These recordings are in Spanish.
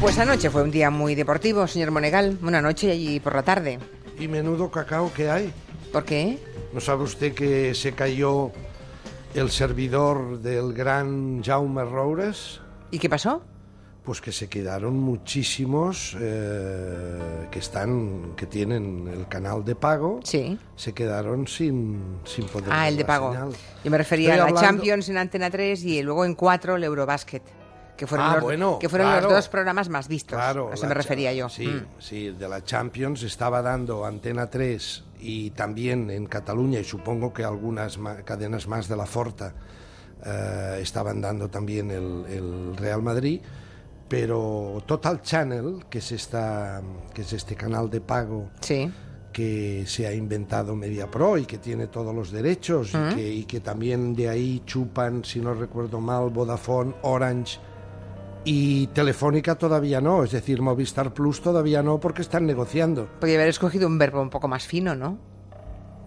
Pues anoche fue un día muy deportivo, señor Monegal. Una noche y por la tarde. Y menudo cacao que hay. ¿Por qué? ¿No sabe usted que se cayó el servidor del gran Jaume Roures? ¿Y qué pasó? Pues que se quedaron muchísimos eh, que están, que tienen el canal de pago. Sí. Se quedaron sin, sin poder. Ah, el de pago. señal. Yo me refería Estoy a la hablando- Champions en Antena 3 y luego en 4 el Eurobasket. Que fueron, Ah, los, bueno, que fueron claro. los dos programas más vistos. Claro, a eso me refería yo. Sí, Mm. sí, de la Champions estaba dando Antena 3 y también en Cataluña y supongo que algunas ma- cadenas más de la Forta eh, estaban dando también el, el Real Madrid, pero Total Channel, que es, esta, que es este canal de pago Sí. que se ha inventado MediaPro y que tiene todos los derechos y, que, y que también de ahí chupan, si no recuerdo mal, Vodafone, Orange y Telefónica todavía no, es decir, Movistar Plus todavía no porque están negociando. Podría haber escogido un verbo un poco más fino, ¿no?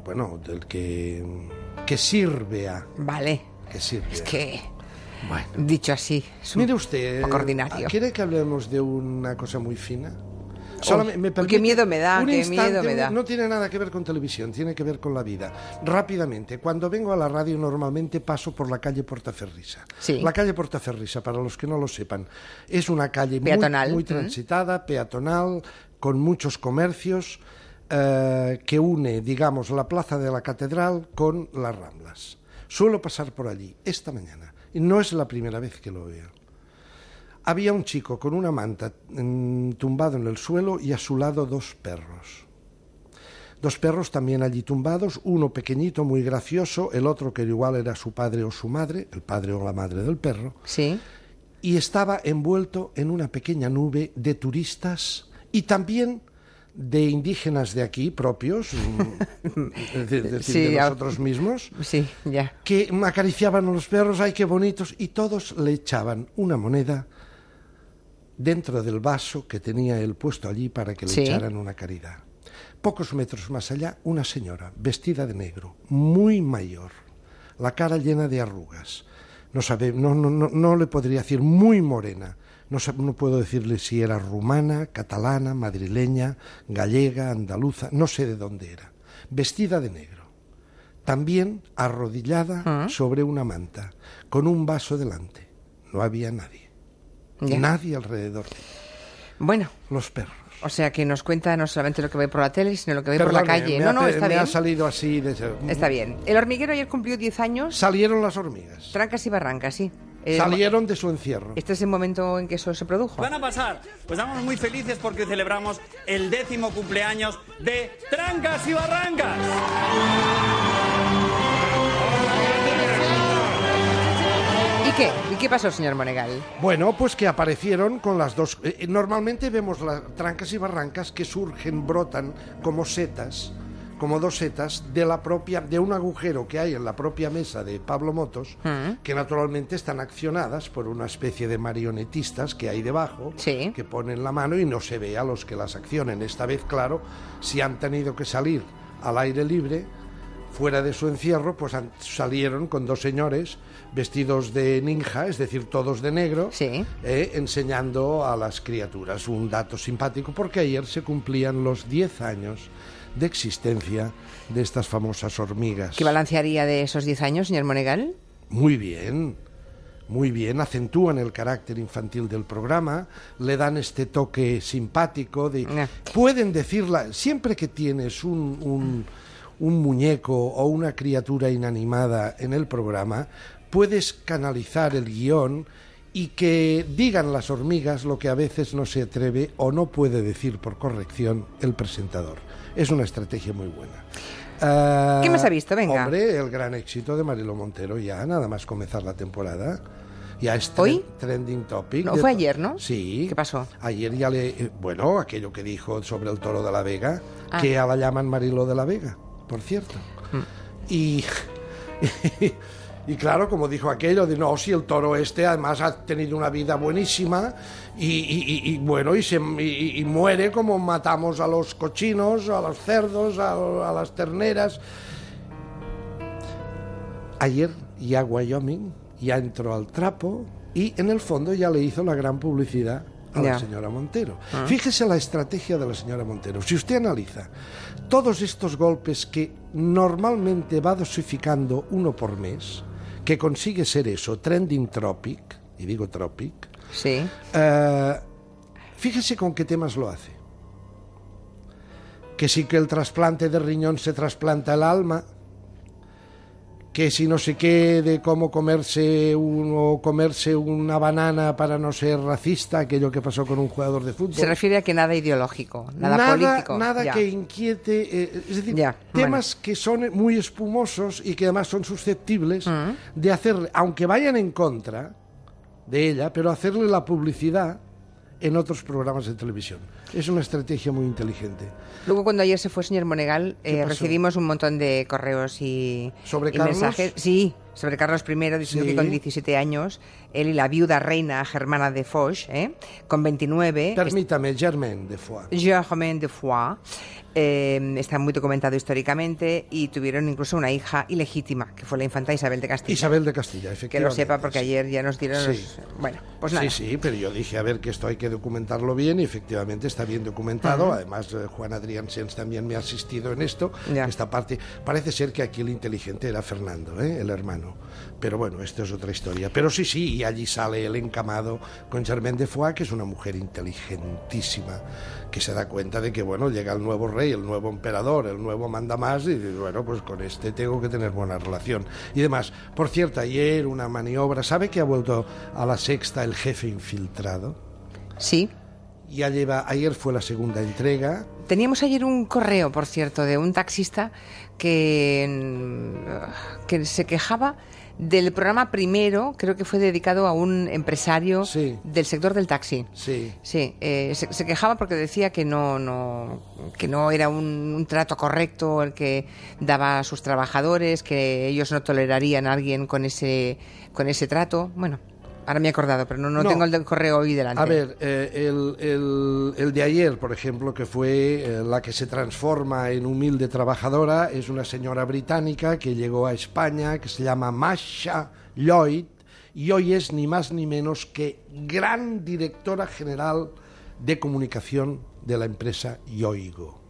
Bueno, del que, que sirve a... Vale. Que sirve Es que, Bueno. dicho así, es un Mire usted, poco ordinario. ¿quiere que hablemos de una cosa muy fina? Solamente- me uy, qué miedo me da, un qué instante, miedo me da. No tiene nada que ver con televisión, tiene que ver con la vida. Rápidamente, cuando vengo a la radio normalmente paso por la calle Portaferrisa. Sí. La calle Portaferrisa, para los que no lo sepan, es una calle muy- ¿mm? transitada, peatonal, con muchos comercios, eh, que une, digamos, la plaza de la Catedral con las Ramblas. Suelo pasar por allí esta mañana y no es la primera vez que lo veo. Había un chico con una manta mm, tumbado en el suelo y a su lado dos perros. Dos perros también allí tumbados, uno pequeñito, muy gracioso, el otro que igual era su padre o su madre, el padre o la madre del perro, Sí. y estaba envuelto en una pequeña nube de turistas y también de indígenas de aquí propios, mm, es Sí, de a- nosotros mismos, Sí, ya. que acariciaban a los perros, ay, qué bonitos, y todos le echaban una moneda dentro del vaso que tenía él puesto allí para que le Sí. echaran una caridad. Pocos metros más allá, una señora, vestida de negro, muy mayor, la cara llena de arrugas. No, sabe, no, no, no, no le podría decir muy morena. No, no puedo decirle si era rumana, catalana, madrileña, gallega, andaluza, no sé de dónde era. Vestida de negro también arrodillada sobre una manta, con un vaso delante. No había nadie. Ya. Nadie alrededor. Bueno, Los perros. o sea que nos cuenta no solamente lo que ve por la tele, sino lo que ve por la calle. me No, no, está me bien. ha salido así. De... Está bien. El hormiguero ayer cumplió 10 años. Salieron las hormigas. Trancas y barrancas, sí. Eh, Salieron de su encierro. Este es el momento en que eso se produjo. Van a pasar. Pues estamos muy felices porque celebramos el décimo cumpleaños de Trancas y Barrancas. ¿Y qué? ¿Y qué pasó, señor Monegal? Bueno, pues que aparecieron con las dos. eh, eh, normalmente vemos las trancas y barrancas que surgen, brotan como setas, como dos setas de la propia, de un agujero que hay en la propia mesa de Pablo Motos, que naturalmente están accionadas por una especie de marionetistas que hay debajo, Sí. que ponen la mano y no se ve a los que las accionen. Esta vez, claro, si han tenido que salir al aire libre, fuera de su encierro, pues salieron con dos señores vestidos de ninja, es decir, todos de negro, Sí. eh, enseñando a las criaturas. Un dato simpático porque ayer se cumplían los 10 años de existencia de estas famosas hormigas. ¿Qué balancearía de esos 10 años, señor Monegal? Muy bien, muy bien, acentúan el carácter infantil del programa, le dan este toque simpático de... Eh. Pueden decirla, siempre que tienes un, un, un muñeco o una criatura inanimada en el programa, puedes canalizar el guion y que digan las hormigas lo que a veces no se atreve o no puede decir por corrección el presentador. Es una estrategia muy buena. Ah, ¿Qué más ha visto? Venga. Hombre, el gran éxito de Marilo Montero ya, nada más comenzar la temporada. Ya es tre- ¿Hoy? trending topic. No, fue ayer, ¿no? Sí. ¿Qué pasó? Ayer ya le... eh, Bueno, aquello que dijo sobre el toro de la Vega, Ah. que a la llaman Marilo de la Vega, por cierto. Y... Claro, como dijo aquello, de no, si el toro este además ha tenido una vida buenísima y, y- bueno, y, se, muere como matamos a los cochinos, a los cerdos, a, a las terneras. Ayer ya Wyoming ya entró al trapo y en el fondo ya le hizo la gran publicidad a la señora Montero. Fíjese la estrategia de la señora Montero. Si usted analiza todos estos golpes que normalmente va dosificando uno por mes, que consigue ser eso, trending tropic, y digo tropic, Sí. eh, fíjese con qué temas lo hace. Que si que el trasplante de riñón se trasplanta el alma, que si no sé qué de cómo comerse uno comerse una banana para no ser racista, aquello que pasó con un jugador de fútbol. Se refiere a que nada ideológico, nada, político. nada Ya. que inquiete, eh, es decir, Ya, temas que son muy espumosos y que además son susceptibles Mm. de hacerle, aunque vayan en contra de ella, pero hacerle la publicidad en otros programas de televisión. Es una estrategia muy inteligente. Luego, cuando ayer se fue señor Monegal, ¿Qué eh, recibimos un montón de correos y, ¿Sobre y mensajes. Sí, sobre Carlos I, diciendo Sí. que con 17 años, él y la viuda reina Germana de Foch, ¿eh? con 29, Permítame, Germain de Foix. Germaine de Foix, eh, está muy documentado históricamente y tuvieron incluso una hija ilegítima, que fue la infanta Isabel de Castilla. Isabel de Castilla, que efectivamente. lo sepa porque sí. ayer ya nos dieron Sí. los- Bueno, pues nada. Sí, sí, pero yo dije, a ver, que esto hay que documentarlo bien y efectivamente está bien documentado. Además, eh, Juan Adrián Sens también me ha asistido en esto. Ya. Esta parte, parece ser que aquí el inteligente era Fernando, ¿eh? el hermano. Pero bueno, esto es otra historia. Pero sí, sí, y allí sale el encamado con Germaine de Foix, que es una mujer inteligentísima, que se da cuenta de que, bueno, llega el nuevo rey, el nuevo emperador, el nuevo mandamás, y dice, bueno, pues con este tengo que tener buena relación. Y demás. Por cierto, ayer una maniobra, ¿sabe que ha vuelto a la sexta el jefe infiltrado? Sí. Ya lleva, ayer fue la segunda entrega. Teníamos ayer un correo, por cierto, de un taxista que, mm, que se quejaba del programa primero, creo que fue dedicado a un empresario Sí. del sector del taxi. Sí. Sí, eh, se, se quejaba porque decía que no, no, que no era un, un trato correcto el que daba a sus trabajadores, que ellos no tolerarían a alguien con ese, con ese trato. Bueno, ahora me he acordado, pero no, no, No. tengo el del correo hoy delante. A ver, eh, el, el- el de ayer, por ejemplo, que fue eh, la que se transforma en humilde trabajadora, es una señora británica que llegó a España, que se llama Masha Lloyd, y hoy es ni más ni menos que gran directora general de comunicación de la empresa Yoigo,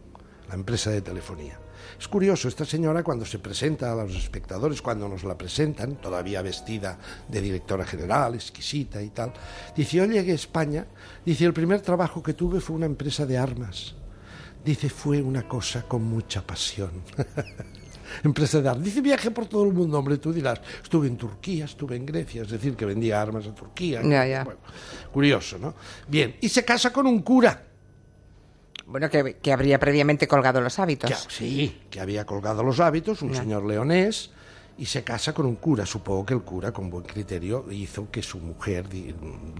la empresa de telefonía. Es curioso, esta señora cuando se presenta a los espectadores, cuando nos la presentan, todavía vestida de directora general, exquisita y tal, dice, yo llegué a España, dice, el primer trabajo que tuve fue una empresa de armas. Dice, fue una cosa con mucha pasión. empresa de armas. Dice, viaje por todo el mundo, hombre, tú dirás, estuve en Turquía, estuve en Grecia, es decir, que vendía armas a Turquía. Ya, ya. Bueno, curioso, ¿no? Bien, y se casa con un cura. Bueno, que, que habría previamente colgado los hábitos. Que, sí, que había colgado los hábitos, un señor leonés, y se casa con un cura. Supongo que el cura, con buen criterio, hizo que su mujer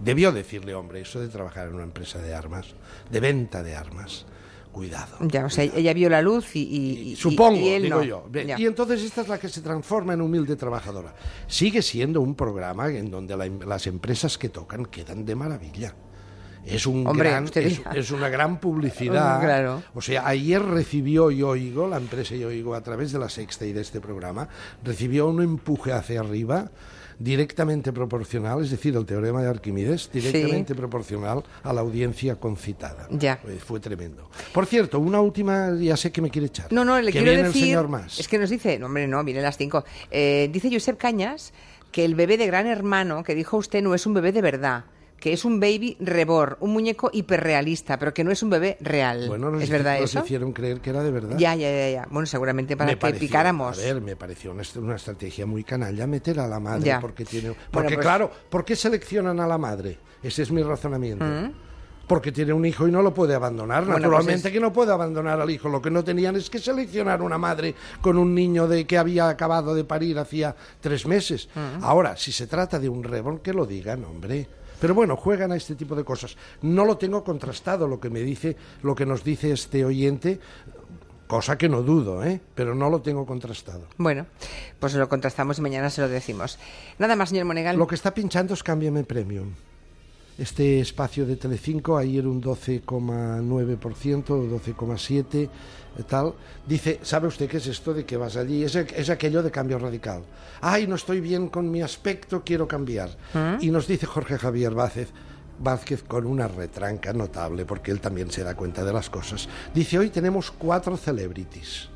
debió decirle, hombre, eso de trabajar en una empresa de armas, de venta de armas, cuidado. Ya, o sea, ella vio la luz y, y- y- Supongo, y él digo no. yo. Ya. Y entonces esta es la que se transforma en humilde trabajadora. Sigue siendo un programa en donde la- las empresas que tocan quedan de maravilla. Es, un Hombre, gran, es, una gran publicidad. Claro. O sea, ayer recibió Yoigo, la empresa Yoigo, a través de la sexta y de este programa, recibió un empuje hacia arriba directamente proporcional, es decir, el teorema de Arquímedes, directamente proporcional a la audiencia concitada. Ya. Eh, Fue tremendo. Por cierto, una última, ya sé que me quiere echar. No, no, le que quiero viene decir. el señor más. Es que nos dice, no, hombre, no, viene las 5. dice Josep Cañas que el bebé de Gran Hermano que dijo usted no es un bebé de verdad, que es un baby reborn, un muñeco hiperrealista, pero que no es un bebé real. Bueno, nos, ¿Es verdad nos eso? hicieron creer que era de verdad. Ya, ya, ya, ya. Bueno, seguramente para Me que pareció- picáramos. A ver, me pareció una, una estrategia muy canalla meter a la madre Ya. porque tiene. Bueno, Porque pues- claro, ¿por qué seleccionan a la madre? Ese es mi razonamiento. Porque tiene un hijo y no lo puede abandonar. Mm. Bueno, Naturalmente pues es- que no puede abandonar al hijo. Lo que no tenían es que seleccionar una madre con un niño de que había acabado de parir hacía tres meses. Mm. Ahora, si se trata de un reborn, que lo digan, hombre. Pero bueno, juegan a este tipo de cosas. No lo tengo contrastado lo que me dice, lo que nos dice este oyente, cosa que no dudo, ¿eh? Pero no lo tengo contrastado. Bueno, pues lo contrastamos y mañana se lo decimos. Nada más, señor Monegal. Lo que está pinchando es Cámbiame Premium. Este espacio de Telecinco, ayer un 12,9% o 12,7%, eh, tal. Dice, ¿sabe usted qué es esto de que vas allí? Es, es aquello de cambio radical. Ay, no estoy bien con mi aspecto, quiero cambiar. ¿Mm? Y nos dice Jorge Javier Vázquez, Vázquez con una retranca notable, porque él también se da cuenta de las cosas. Dice, hoy tenemos cuatro celebrities.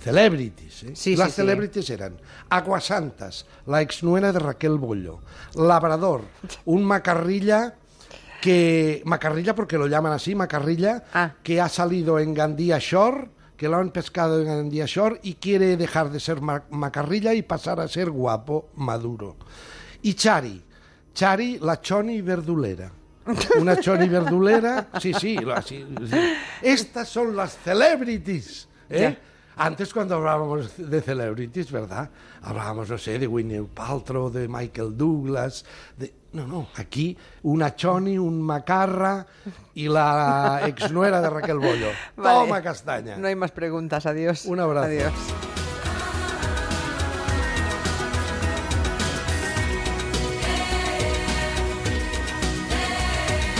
Celebrities, ¿eh? Sí, Las sí, sí. celebrities eran Aguasantas, la exnuera de Raquel Bollo, Labrador, un macarrilla que... Macarrilla porque lo llaman así, macarrilla, Ah. que ha salido en Gandía Shore, que lo han pescado en Gandía Shore y quiere dejar de ser ma- macarrilla y pasar a ser guapo, maduro. Y Chari, Chari, la choni verdulera. Una choni verdulera, sí, sí, así, sí. Estas son las celebrities, ¿eh? Ya. Antes cuando hablábamos de celebrities, ¿verdad? Hablábamos, no sé, de Winnie Paltrow, de Michael Douglas, de... No, no, aquí una Choni, un Macarra y la exnuera de Raquel Bollo. Vale. Toma castaña. No hay más preguntas. Adiós. Un abrazo. Adiós.